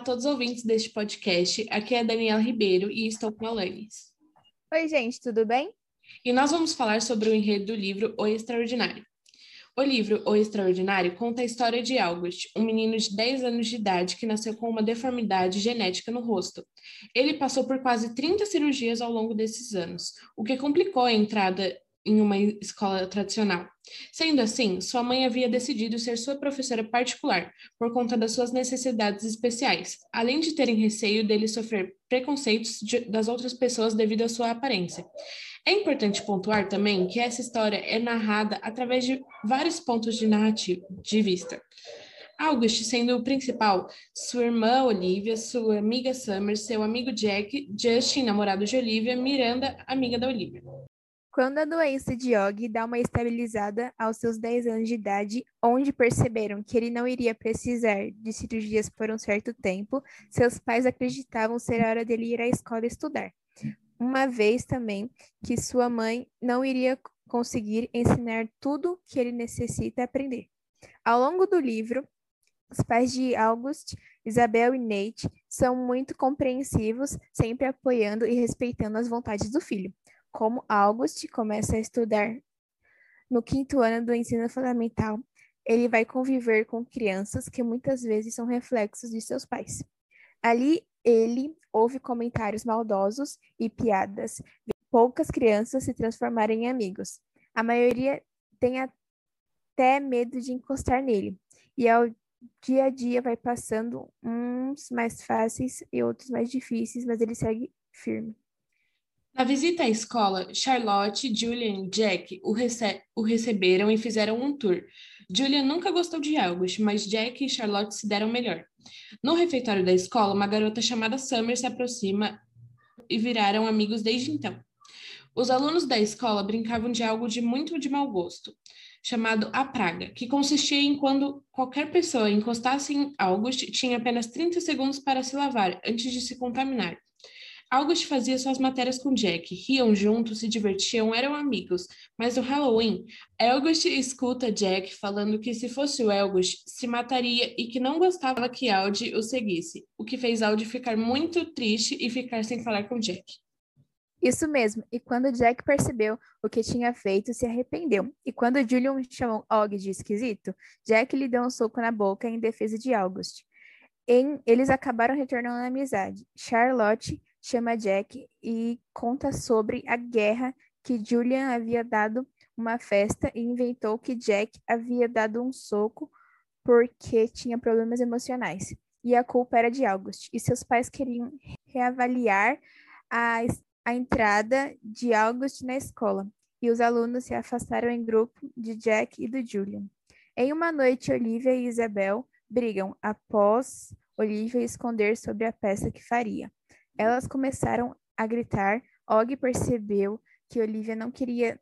a todos os ouvintes deste podcast. Aqui é a Daniela Ribeiro e estou com a Lanes. Oi, gente, tudo bem? E nós vamos falar sobre o enredo do livro O Extraordinário. O livro O Extraordinário conta a história de August, um menino de 10 anos de idade que nasceu com uma deformidade genética no rosto. Ele passou por quase 30 cirurgias ao longo desses anos, o que complicou a entrada em uma escola tradicional. Sendo assim, sua mãe havia decidido ser sua professora particular, por conta das suas necessidades especiais, além de terem receio dele sofrer preconceitos de, das outras pessoas devido à sua aparência. É importante pontuar também que essa história é narrada através de vários pontos de narrativa, de vista. August sendo o principal, sua irmã Olivia, sua amiga Summer, seu amigo Jack, Justin, namorado de Olivia, Miranda, amiga da Olivia. Quando a doença de Og dá uma estabilizada aos seus 10 anos de idade, onde perceberam que ele não iria precisar de cirurgias por um certo tempo, seus pais acreditavam ser a hora dele ir à escola estudar. Uma vez também que sua mãe não iria conseguir ensinar tudo que ele necessita aprender. Ao longo do livro, os pais de August, Isabel e Nate são muito compreensivos, sempre apoiando e respeitando as vontades do filho como August começa a estudar no quinto ano do ensino fundamental, ele vai conviver com crianças que muitas vezes são reflexos de seus pais. Ali, ele ouve comentários maldosos e piadas, poucas crianças se transformarem em amigos. A maioria tem até medo de encostar nele, e ao dia a dia vai passando uns mais fáceis e outros mais difíceis, mas ele segue firme. Na visita à escola, Charlotte, Julian e Jack o, rece o receberam e fizeram um tour. Julian nunca gostou de August, mas Jack e Charlotte se deram melhor. No refeitório da escola, uma garota chamada Summer se aproxima e viraram amigos desde então. Os alunos da escola brincavam de algo de muito de mau gosto, chamado a praga, que consistia em quando qualquer pessoa encostasse em August tinha apenas 30 segundos para se lavar antes de se contaminar. August fazia suas matérias com Jack, riam juntos, se divertiam, eram amigos. Mas no Halloween, August escuta Jack falando que se fosse o August, se mataria e que não gostava que Audi o seguisse, o que fez Audi ficar muito triste e ficar sem falar com Jack. Isso mesmo, e quando Jack percebeu o que tinha feito, se arrependeu. E quando Julian chamou Og de esquisito, Jack lhe deu um soco na boca em defesa de August. Em, eles acabaram retornando à amizade. Charlotte chama Jack e conta sobre a guerra que Julian havia dado uma festa e inventou que Jack havia dado um soco porque tinha problemas emocionais. E a culpa era de August. E seus pais queriam reavaliar a, a entrada de August na escola. E os alunos se afastaram em grupo de Jack e do Julian. Em uma noite, Olivia e Isabel brigam após Olivia esconder sobre a peça que faria. Elas começaram a gritar. Og percebeu que Olivia não queria,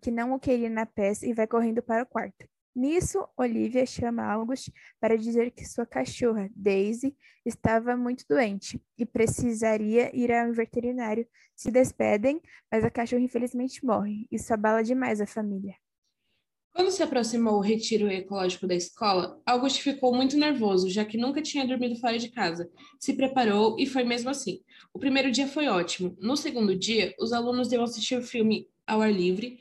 que não o queria na peça e vai correndo para o quarto. Nisso, Olivia chama August para dizer que sua cachorra, Daisy, estava muito doente e precisaria ir ao veterinário. Se despedem, mas a cachorra infelizmente morre. Isso abala demais a família. Quando se aproximou o retiro ecológico da escola, August ficou muito nervoso, já que nunca tinha dormido fora de casa. Se preparou e foi mesmo assim. O primeiro dia foi ótimo. No segundo dia, os alunos iam assistir o filme ao ar livre.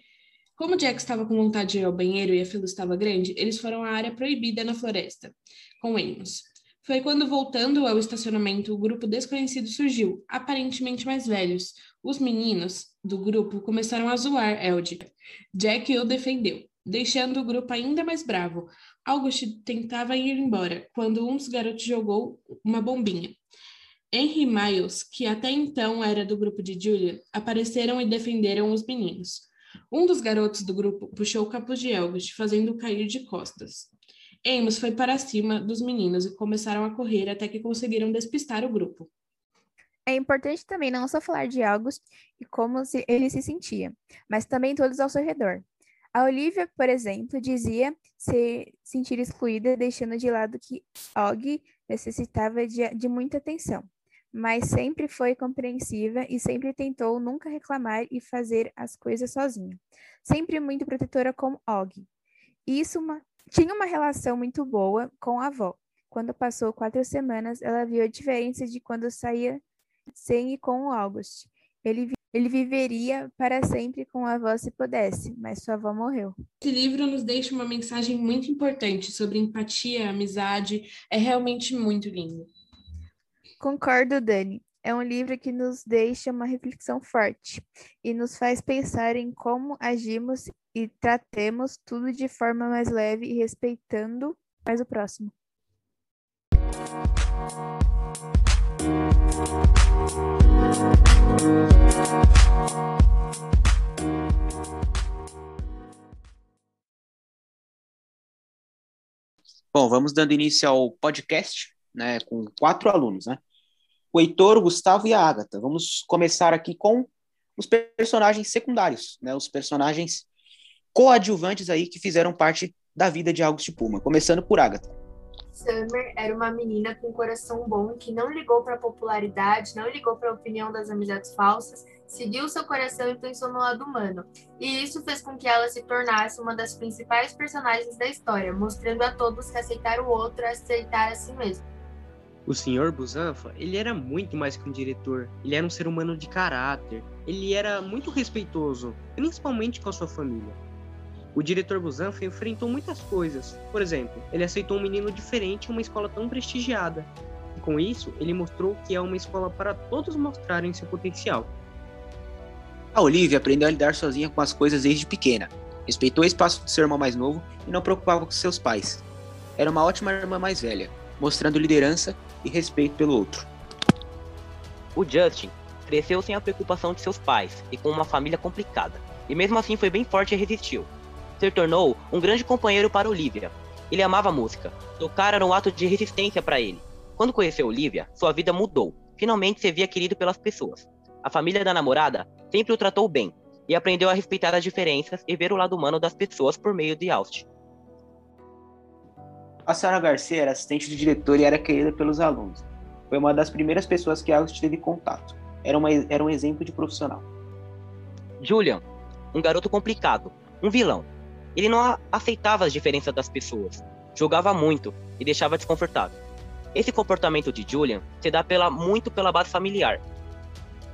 Como Jack estava com vontade de ir ao banheiro e a fila estava grande, eles foram à área proibida na floresta, com Amos. Foi quando, voltando ao estacionamento, o grupo desconhecido surgiu, aparentemente mais velhos. Os meninos do grupo começaram a zoar Eld. Jack o defendeu deixando o grupo ainda mais bravo. August tentava ir embora quando um dos garotos jogou uma bombinha. Henry Miles, que até então era do grupo de Julia, apareceram e defenderam os meninos. Um dos garotos do grupo puxou o capuz de August, fazendo cair de costas. Amos foi para cima dos meninos e começaram a correr até que conseguiram despistar o grupo. É importante também não só falar de August e como ele se sentia, mas também todos ao seu redor. A Olivia, por exemplo, dizia se sentir excluída, deixando de lado que Og necessitava de, de muita atenção, mas sempre foi compreensiva e sempre tentou nunca reclamar e fazer as coisas sozinha. Sempre muito protetora com Og. Isso uma, tinha uma relação muito boa com a avó. quando passou quatro semanas, ela viu a diferença de quando saía sem e com o August. Ele, ele viveria para sempre com a avó se pudesse, mas sua avó morreu. Esse livro nos deixa uma mensagem muito importante sobre empatia, amizade. É realmente muito lindo. Concordo, Dani. É um livro que nos deixa uma reflexão forte e nos faz pensar em como agimos e tratemos tudo de forma mais leve e respeitando mais o próximo. Bom, vamos dando início ao podcast, né, com quatro alunos, né? O Heitor, o Gustavo e a Ágata. Vamos começar aqui com os personagens secundários, né? Os personagens coadjuvantes aí que fizeram parte da vida de August Puma, começando por Agatha. Summer era uma menina com um coração bom que não ligou para a popularidade, não ligou para a opinião das amizades falsas, seguiu seu coração e pensou no lado humano. E isso fez com que ela se tornasse uma das principais personagens da história, mostrando a todos que aceitar o outro é aceitar a si mesmo. O Sr. Busanfa, ele era muito mais que um diretor. Ele era um ser humano de caráter. Ele era muito respeitoso, principalmente com a sua família. O diretor Busanfa enfrentou muitas coisas. Por exemplo, ele aceitou um menino diferente em uma escola tão prestigiada. E com isso, ele mostrou que é uma escola para todos mostrarem seu potencial. A Olivia aprendeu a lidar sozinha com as coisas desde pequena. Respeitou o espaço do seu irmão mais novo e não preocupava com seus pais. Era uma ótima irmã mais velha, mostrando liderança e respeito pelo outro. O Justin cresceu sem a preocupação de seus pais e com uma família complicada, e mesmo assim foi bem forte e resistiu se tornou um grande companheiro para Olivia. Ele amava música. Tocar era um ato de resistência para ele. Quando conheceu Olivia, sua vida mudou. Finalmente se via querido pelas pessoas. A família da namorada sempre o tratou bem e aprendeu a respeitar as diferenças e ver o lado humano das pessoas por meio de Austin. A Sara Garcia era assistente do diretor e era querida pelos alunos. Foi uma das primeiras pessoas que Austin teve contato. Era, uma, era um exemplo de profissional. Julian, um garoto complicado, um vilão, ele não aceitava as diferenças das pessoas, jogava muito e deixava desconfortável. Esse comportamento de Julian se dá pela, muito pela base familiar.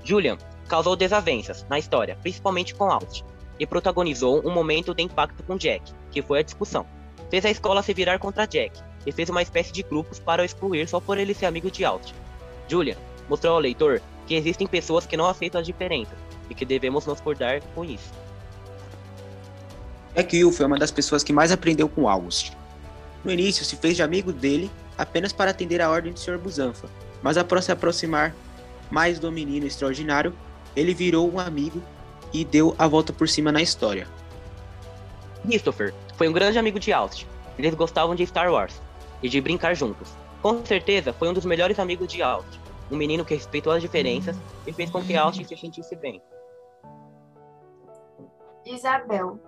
Julian causou desavenças na história, principalmente com Alt, e protagonizou um momento de impacto com Jack, que foi a discussão. Fez a escola se virar contra Jack e fez uma espécie de grupos para o excluir só por ele ser amigo de Alt. Julian mostrou ao leitor que existem pessoas que não aceitam as diferenças e que devemos nos acordar com isso. Jack Hill foi uma das pessoas que mais aprendeu com August. No início, se fez de amigo dele apenas para atender a ordem do Sr. Busanfa, mas após se aproximar mais do menino extraordinário, ele virou um amigo e deu a volta por cima na história. Christopher foi um grande amigo de Austin. Eles gostavam de Star Wars e de brincar juntos. Com certeza, foi um dos melhores amigos de Austin. Um menino que respeitou as diferenças e fez com que Austin se sentisse bem. Isabel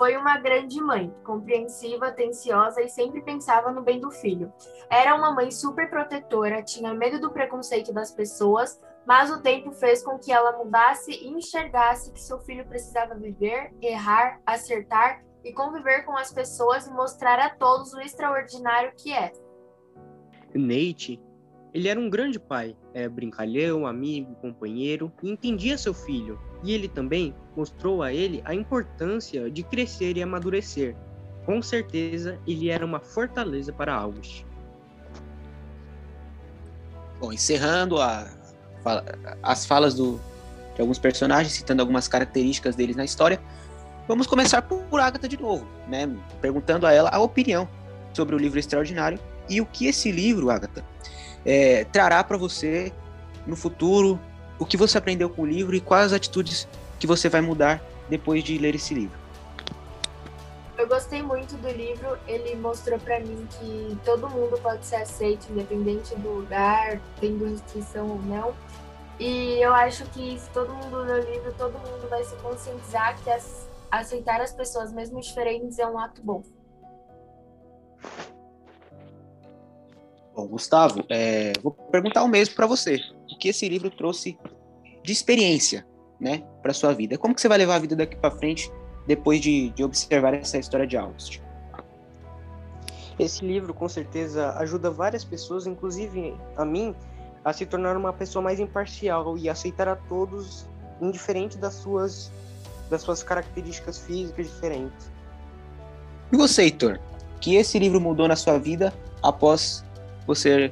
foi uma grande mãe, compreensiva, atenciosa e sempre pensava no bem do filho. Era uma mãe super protetora, tinha medo do preconceito das pessoas, mas o tempo fez com que ela mudasse e enxergasse que seu filho precisava viver, errar, acertar e conviver com as pessoas e mostrar a todos o extraordinário que é. Nate ele era um grande pai, é brincalhão, amigo, companheiro e entendia seu filho. E ele também mostrou a ele a importância de crescer e amadurecer. Com certeza, ele era uma fortaleza para August. Bom, encerrando a, as falas do, de alguns personagens, citando algumas características deles na história, vamos começar por Agatha de novo, né? Perguntando a ela a opinião sobre o livro extraordinário e o que esse livro, Agatha, é, trará para você no futuro, o que você aprendeu com o livro e quais as atitudes que você vai mudar depois de ler esse livro. Eu gostei muito do livro, ele mostrou para mim que todo mundo pode ser aceito, independente do lugar, tendo restrição ou não. E eu acho que se todo mundo ler o livro, todo mundo vai se conscientizar que aceitar as pessoas, mesmo diferentes, é um ato bom. Bom, Gustavo, é, vou perguntar o mesmo para você. Que esse livro trouxe de experiência, né, para sua vida? Como que você vai levar a vida daqui para frente depois de, de observar essa história de August? Esse livro, com certeza, ajuda várias pessoas, inclusive a mim, a se tornar uma pessoa mais imparcial e aceitar a todos, indiferente das suas, das suas características físicas diferentes. E você, Heitor? Que esse livro mudou na sua vida após você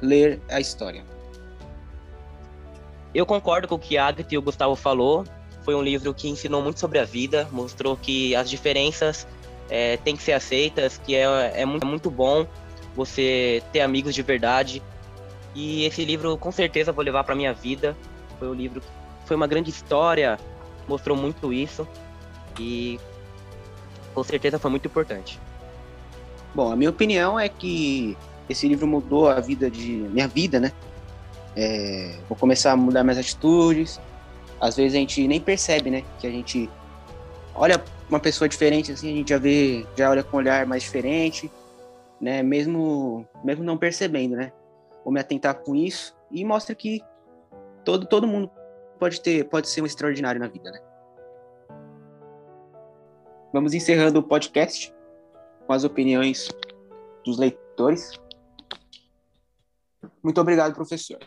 ler a história? Eu concordo com o que a Agatha e o Gustavo falou. Foi um livro que ensinou muito sobre a vida, mostrou que as diferenças é, têm que ser aceitas, que é, é, muito, é muito bom você ter amigos de verdade. E esse livro, com certeza, vou levar para minha vida. Foi um livro, foi uma grande história, mostrou muito isso e com certeza foi muito importante. Bom, a minha opinião é que esse livro mudou a vida de minha vida, né? É, vou começar a mudar minhas atitudes. Às vezes a gente nem percebe, né? Que a gente olha uma pessoa diferente, assim, a gente já vê, já olha com um olhar mais diferente, né? Mesmo, mesmo não percebendo, né? Vou me atentar com isso e mostra que todo, todo mundo pode ter, pode ser um extraordinário na vida, né? Vamos encerrando o podcast com as opiniões dos leitores. Muito obrigado, professor.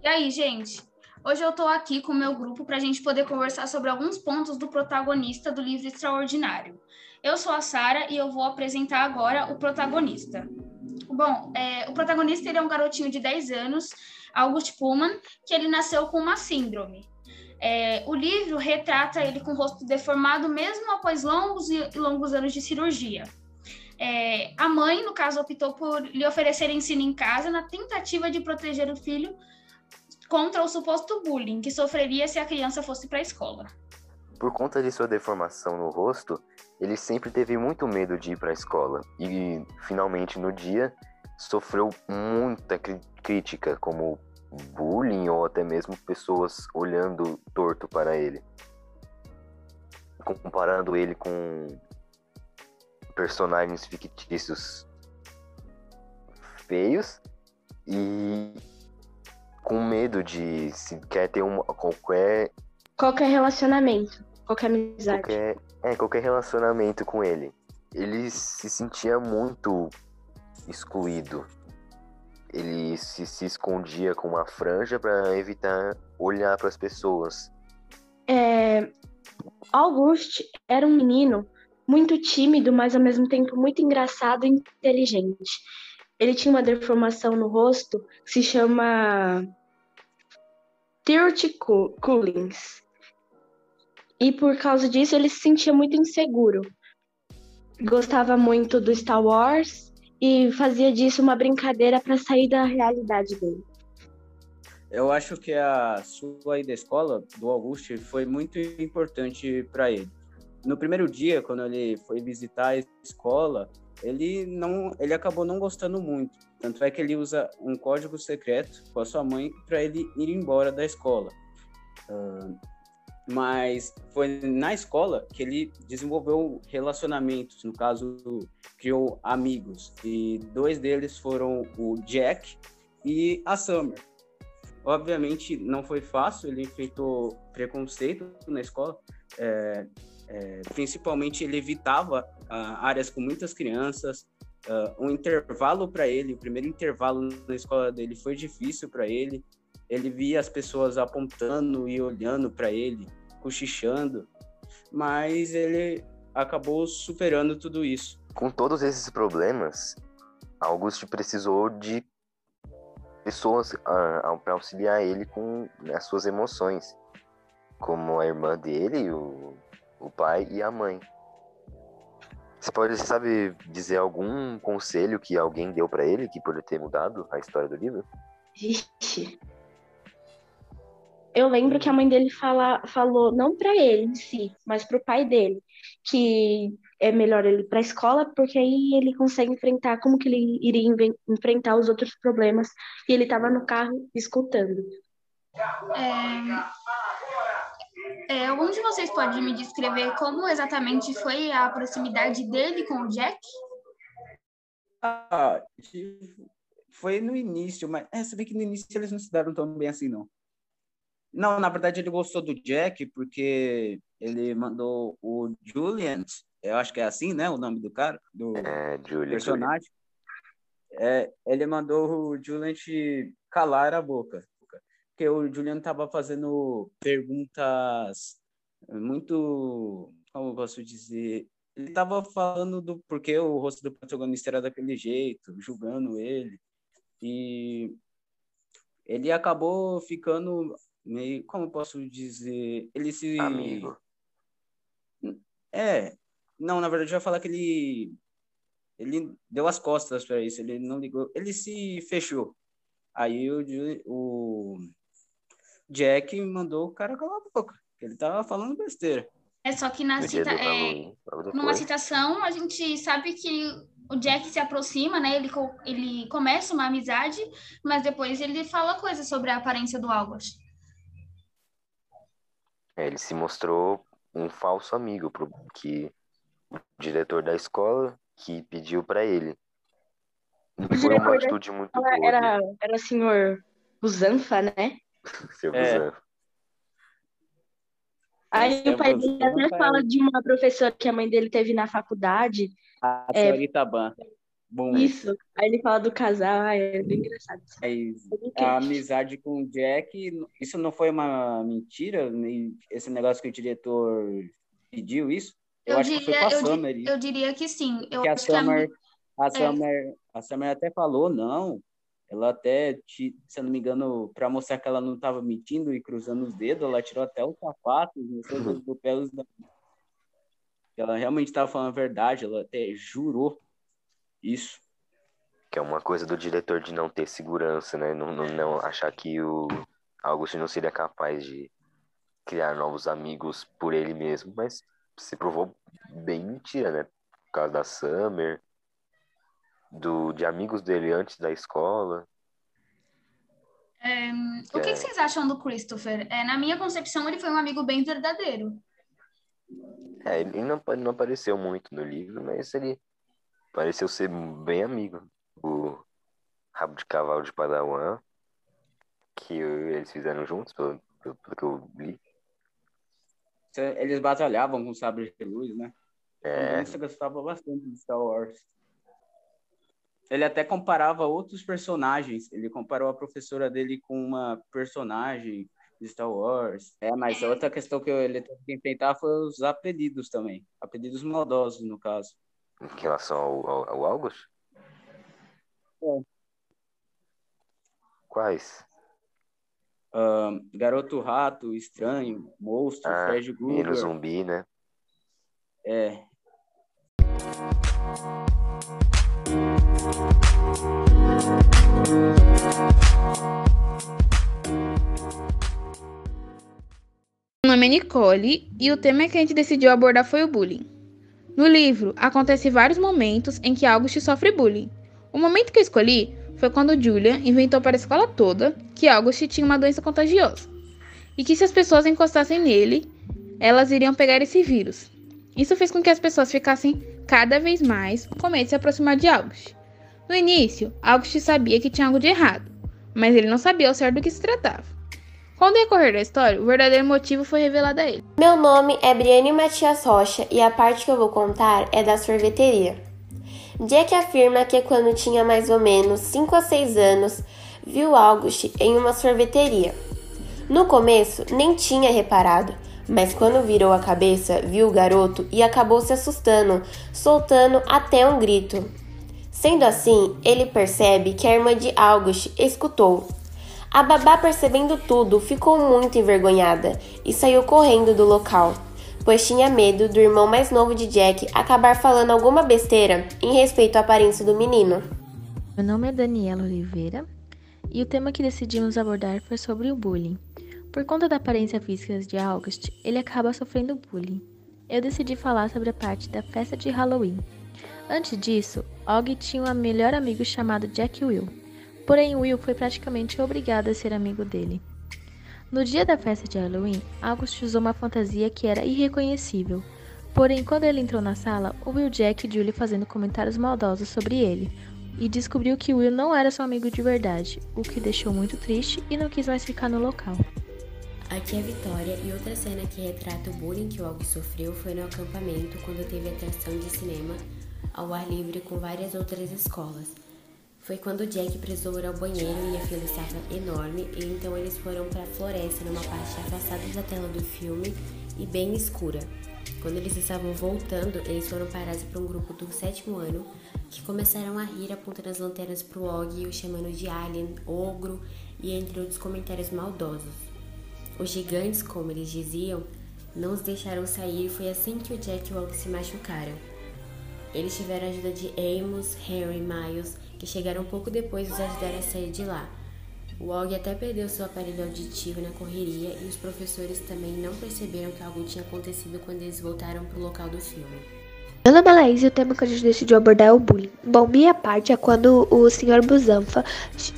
E aí, gente? Hoje eu estou aqui com o meu grupo para a gente poder conversar sobre alguns pontos do protagonista do livro Extraordinário. Eu sou a Sara e eu vou apresentar agora o protagonista. Bom, é, o protagonista ele é um garotinho de 10 anos, August Pullman, que ele nasceu com uma síndrome. É, o livro retrata ele com o rosto deformado mesmo após longos e longos anos de cirurgia. É, a mãe, no caso, optou por lhe oferecer ensino em casa na tentativa de proteger o filho contra o suposto bullying que sofreria se a criança fosse para a escola. Por conta de sua deformação no rosto, ele sempre teve muito medo de ir para a escola e, finalmente, no dia, sofreu muita crítica, como bullying ou até mesmo pessoas olhando torto para ele. Comparando ele com personagens fictícios feios e com medo de se quer ter uma, qualquer qualquer relacionamento, qualquer amizade. Qualquer, é, qualquer relacionamento com ele. Ele se sentia muito excluído. Ele se, se escondia com uma franja para evitar olhar para as pessoas. É, August era um menino muito tímido, mas ao mesmo tempo muito engraçado e inteligente ele tinha uma deformação no rosto que se chama Tirt Coolings. E por causa disso ele se sentia muito inseguro. Gostava muito do Star Wars e fazia disso uma brincadeira para sair da realidade dele. Eu acho que a sua ida à escola do Augusto foi muito importante para ele. No primeiro dia, quando ele foi visitar a escola, ele não, ele acabou não gostando muito. Tanto é que ele usa um código secreto com a sua mãe para ele ir embora da escola. Uh, mas foi na escola que ele desenvolveu relacionamentos, no caso, criou amigos. E dois deles foram o Jack e a Summer. Obviamente não foi fácil, ele enfrentou preconceito na escola. É, é, principalmente ele evitava uh, áreas com muitas crianças. Uh, um intervalo para ele, o primeiro intervalo na escola dele foi difícil para ele. Ele via as pessoas apontando e olhando para ele, cochichando, mas ele acabou superando tudo isso. Com todos esses problemas, Augusto precisou de pessoas uh, para auxiliar ele com as suas emoções, como a irmã dele, o o pai e a mãe. Você pode, sabe, dizer algum conselho que alguém deu para ele que pode ter mudado a história do livro? Vixe. Eu lembro que a mãe dele fala, falou, não para ele em si, mas para o pai dele, que é melhor ele ir para a escola, porque aí ele consegue enfrentar como que ele iria enfrentar os outros problemas. E ele estava no carro escutando. É, é, algum de vocês pode me descrever como exatamente foi a proximidade dele com o Jack? Ah, foi no início, mas é, você vê que no início eles não se deram tão bem assim, não. Não, na verdade ele gostou do Jack porque ele mandou o Julian, eu acho que é assim, né, o nome do cara, do É, Julia. personagem. É, ele mandou o Julian calar a boca, porque o Julian estava fazendo perguntas muito, como eu posso dizer, ele estava falando do porquê o rosto do protagonista era daquele jeito, julgando ele. E ele acabou ficando meio, como eu posso dizer, ele se Amigo. É, não, na verdade eu ia falar que ele ele deu as costas para isso, ele não ligou, ele se fechou. Aí o, o Jack mandou o cara calar a boca, que ele tava falando besteira. É só que na cita, é, numa citação, a gente sabe que o Jack se aproxima, né? Ele, ele começa uma amizade, mas depois ele fala coisas sobre a aparência do August. É, ele se mostrou um falso amigo pro que o diretor da escola que pediu pra ele. Não foi uma atitude muito boa Era, era o senhor Busanfa, né? dele, seu É. Busan. Aí é o pai dele até é. fala de uma professora que a mãe dele teve na faculdade. A É. senhorita Ban. Bom, Isso. Aí ele fala do casal, ah, é bem engraçado. mas Eu não a amizade com o Jack, isso não foi uma mentira? Esse negócio que o diretor pediu isso? Eu, Eu acho que foi diria, com a eu, di- Summer isso. eu diria que sim. Eu que a acho que a, Summer, a é. Summer, a Summer até falou, não. Ela até, se eu não me engano, para mostrar que ela não estava mentindo e cruzando os dedos, ela tirou até os sapatos, mostrou os dedos do pé. os da- Ela realmente estava falando a verdade, ela até jurou isso. Que é uma coisa do diretor de não ter segurança, né? Não, não, não achar que o Augusto não seria capaz de criar novos amigos por ele mesmo, mas se provou bem mentira, né? Por causa da Summer, do, de amigos dele antes da escola. é, o que, que vocês acham do Christopher? É, na minha concepção, ele foi um amigo bem verdadeiro. É, ele não, ele não apareceu muito no livro, mas ele pareceu ser bem amigo. O Rabo de Cavalo de Padawan, que eles fizeram juntos, pelo, pelo, pelo que eu li. Eles batalhavam com sabres de luz, né? É, Você gostava bastante de Star Wars. Ele até comparava outros personagens. Ele comparou a professora dele com uma personagem de Star Wars. É, mas a outra questão que ele teve que enfrentar foi os apelidos também. Apelidos maldosos, no caso. em relação ao, ao, ao August? É. Quais? Garoto Rato, Estranho, Monstro, Ah, Fred Menino Krueger. Zumbi, né? É. Meu nome é Nicole e o tema que a gente decidiu abordar foi o bullying. No livro, acontece vários momentos em que August sofre bullying. O momento que eu escolhi foi quando Julia inventou para a escola toda que August tinha uma doença contagiosa e que se as pessoas encostassem nele, elas iriam pegar esse vírus. Isso fez com que as pessoas ficassem cada vez mais com medo de se aproximar de August. No início, August sabia que tinha algo de errado, mas ele não sabia ao certo do que se tratava. Com o decorrer da história, o verdadeiro motivo foi revelado a ele. Meu nome é Briane Matias Rocha e a parte que eu vou contar é da sorveteria. Jack afirma que quando tinha mais ou menos 5 a 6 anos, viu August em uma sorveteria. No começo, nem tinha reparado, mas quando virou a cabeça, viu o garoto e acabou se assustando, soltando até um grito. Sendo assim, ele percebe que a irmã de August escutou. A babá, percebendo tudo, ficou muito envergonhada e saiu correndo do local, pois tinha medo do irmão mais novo de Jack acabar falando alguma besteira em respeito à aparência do menino. Meu nome é Daniela Oliveira e o tema que decidimos abordar foi sobre o bullying. Por conta da aparência física de August, ele acaba sofrendo bullying. Eu decidi falar sobre a parte da festa de Halloween. Antes disso, Og tinha um melhor amigo chamado Jack Will. Porém, Will foi praticamente obrigado a ser amigo dele. No dia da festa de Halloween, August usou uma fantasia que era irreconhecível. Porém, quando ele entrou na sala, ouviu Jack e Julie fazendo comentários maldosos sobre ele, e descobriu que Will não era seu amigo de verdade, o que deixou muito triste e não quis mais ficar no local. Aqui é Vitória e outra cena que retrata o bullying que o Og sofreu foi no acampamento quando teve atração de cinema ao ar livre com várias outras escolas. Foi quando Jack precisou ir ao banheiro e a fila estava enorme, e então eles foram para a floresta numa parte afastada da tela do filme e bem escura. Quando eles estavam voltando, eles foram parados por um grupo do sétimo ano que começaram a rir apontando as lanternas para o Og e o chamando de alien, ogro e entre outros comentários maldosos. Os gigantes, como eles diziam, não os deixaram sair e foi assim que o Jack e o Og se machucaram. Eles tiveram a ajuda de Amos, Harry e Miles, que chegaram pouco depois e os ajudaram a sair de lá. O Og até perdeu seu aparelho auditivo na correria e os professores também não perceberam que algo tinha acontecido quando eles voltaram para o local do filme. Meu nome é Laís e o tema que a gente decidiu abordar é o bullying. Bom, minha parte é quando o Sr. Buzanfa,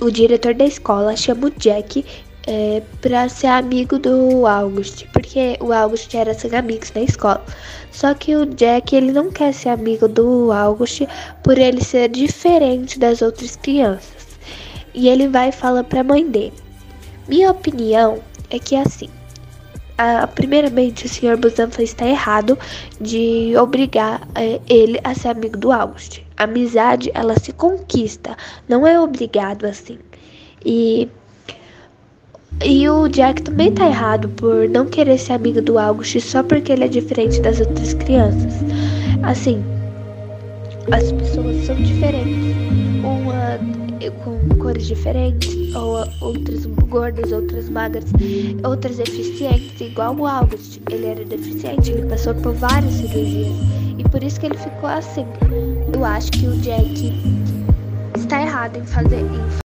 o diretor da escola, chama o Jack é, para ser amigo do August, porque o August era sem amigos na escola. Só que o Jack ele não quer ser amigo do August por ele ser diferente das outras crianças. E ele vai e fala para a mãe dele. Minha opinião é que assim, a, primeiramente o Sr. Busanfa está errado de obrigar é, ele a ser amigo do August. A amizade ela se conquista, não é obrigado assim. E e o Jack também tá errado por não querer ser amigo do August só porque ele é diferente das outras crianças. Assim, as pessoas são diferentes. Uma com cores diferentes, ou outras gordas, outras magras, outras deficientes, igual o August. Ele era deficiente, ele passou por várias cirurgias. E por isso que ele ficou assim. Eu acho que o Jack está errado em fazer. Em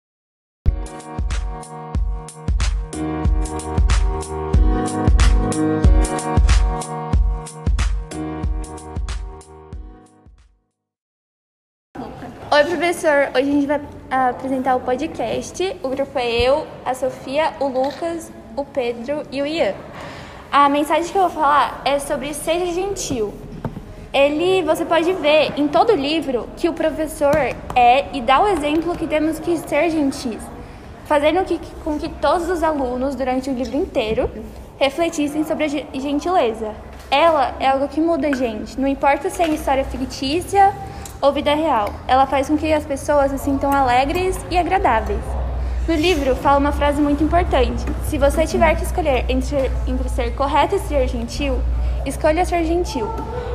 professor. Hoje a gente vai apresentar o podcast. O grupo é eu, a Sofia, o Lucas, o Pedro e o Ian. A mensagem que eu vou falar é sobre seja gentil. Ele, você pode ver em todo livro que o professor é e dá o exemplo que temos que ser gentis, fazendo que, com que todos os alunos, durante o livro inteiro, refletissem sobre a gentileza. Ela é algo que muda a gente, não importa se é história fictícia ou vida real. Ela faz com que as pessoas se sintam alegres e agradáveis. No livro fala uma frase muito importante: se você tiver que escolher entre, entre ser correto e ser gentil, escolha ser gentil.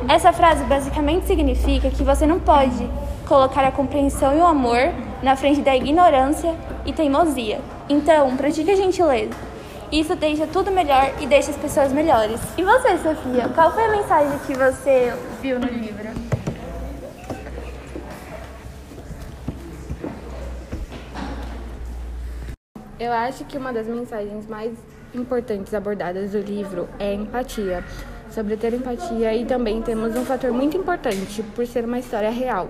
Essa frase basicamente significa que você não pode colocar a compreensão e o amor na frente da ignorância e teimosia. Então, pratique a gentileza. Isso deixa tudo melhor e deixa as pessoas melhores. E você, Sofia, qual foi a mensagem que você viu no livro? Eu acho que uma das mensagens mais importantes abordadas do livro é empatia. Sobre ter empatia e também temos um fator muito importante por ser uma história real.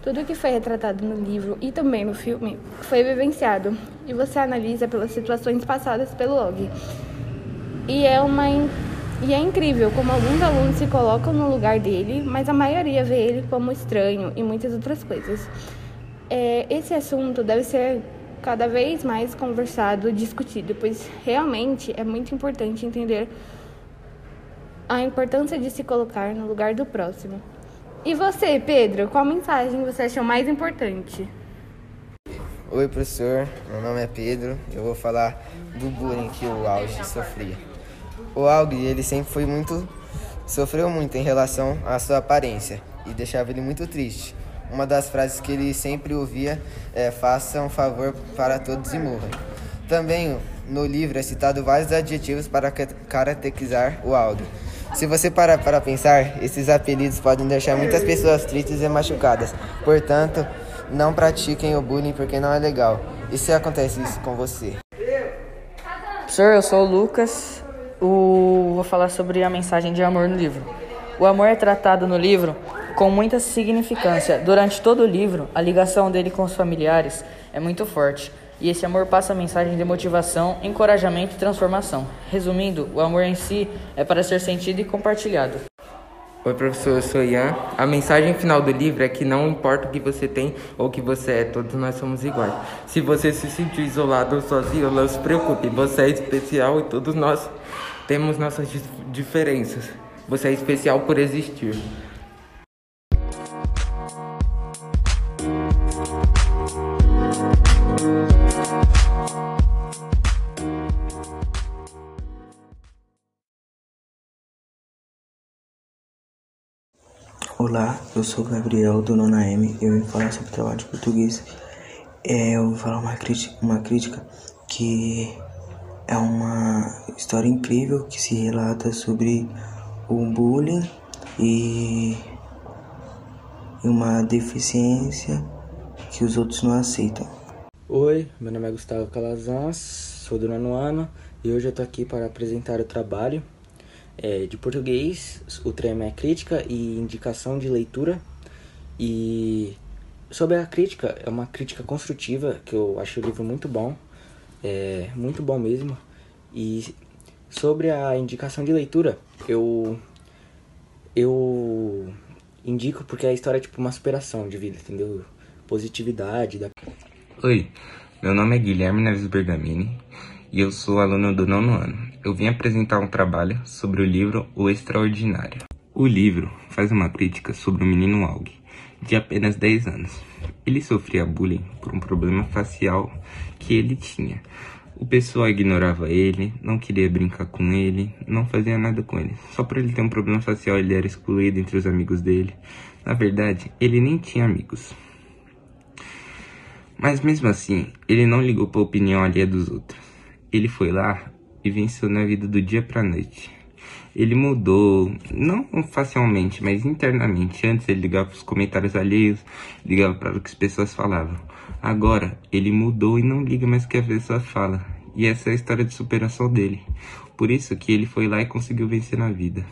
Tudo que foi retratado no livro e também no filme foi vivenciado e você analisa pelas situações passadas pelo Og. E é uma e é incrível como alguns alunos se colocam no lugar dele, mas a maioria vê ele como estranho e muitas outras coisas. É, esse assunto deve ser cada vez mais conversado, discutido, pois realmente é muito importante entender a importância de se colocar no lugar do próximo. E você, Pedro, qual mensagem você achou mais importante? Oi, professor. Meu nome é Pedro. Eu vou falar do bullying que o Alge sofria. O Alge, ele sempre foi muito sofreu muito em relação à sua aparência e deixava ele muito triste. Uma das frases que ele sempre ouvia é: Faça um favor para todos e morram. Também no livro é citado vários adjetivos para caracterizar o Aldo. Se você parar para pensar, esses apelidos podem deixar muitas pessoas tristes e machucadas. Portanto, não pratiquem o bullying porque não é legal. E se acontece isso com você? Professor, eu sou o Lucas. O... Vou falar sobre a mensagem de amor no livro. O amor é tratado no livro com muita significância. Durante todo o livro, a ligação dele com os familiares é muito forte. E esse amor passa a mensagem de motivação, encorajamento e transformação. Resumindo, o amor em si é para ser sentido e compartilhado. Oi, professor, eu sou Ian. A mensagem final do livro é que não importa o que você tem ou o que você é, todos nós somos iguais. Se você se sentir isolado ou sozinho, não se preocupe, você é especial e todos nós temos nossas diferenças. Você é especial por existir. Olá, eu sou o Gabriel do Nona M eu vim falar sobre trabalho de português. É, eu vou falar uma crítica, uma crítica que é uma história incrível que se relata sobre o bullying e uma deficiência que os outros não aceitam. Oi, meu nome é Gustavo Calazans, sou do nono ano e hoje eu tô aqui para apresentar o trabalho é, de português, o tema é crítica e indicação de leitura. E sobre a crítica, é uma crítica construtiva, que eu acho o livro muito bom, é muito bom mesmo. E sobre a indicação de leitura, eu eu indico porque a história é tipo uma superação de vida, entendeu? Positividade. Da... Oi, meu nome é Guilherme Neves Bergamini e eu sou aluno do nono ano eu vim apresentar um trabalho sobre o livro O Extraordinário. O livro faz uma crítica sobre o menino Aug, de apenas 10 anos. Ele sofria bullying por um problema facial que ele tinha. O pessoal ignorava ele, não queria brincar com ele, não fazia nada com ele. Só por ele ter um problema facial ele era excluído entre os amigos dele. Na verdade, ele nem tinha amigos. Mas mesmo assim, ele não ligou para a opinião alheia dos outros. Ele foi lá e venceu na vida do dia pra noite. Ele mudou, não facialmente, mas internamente. Antes ele ligava para os comentários alheios, ligava para o que as pessoas falavam. Agora ele mudou e não liga mais o que a pessoa fala. E essa é a história de superação dele. Por isso que ele foi lá e conseguiu vencer na vida.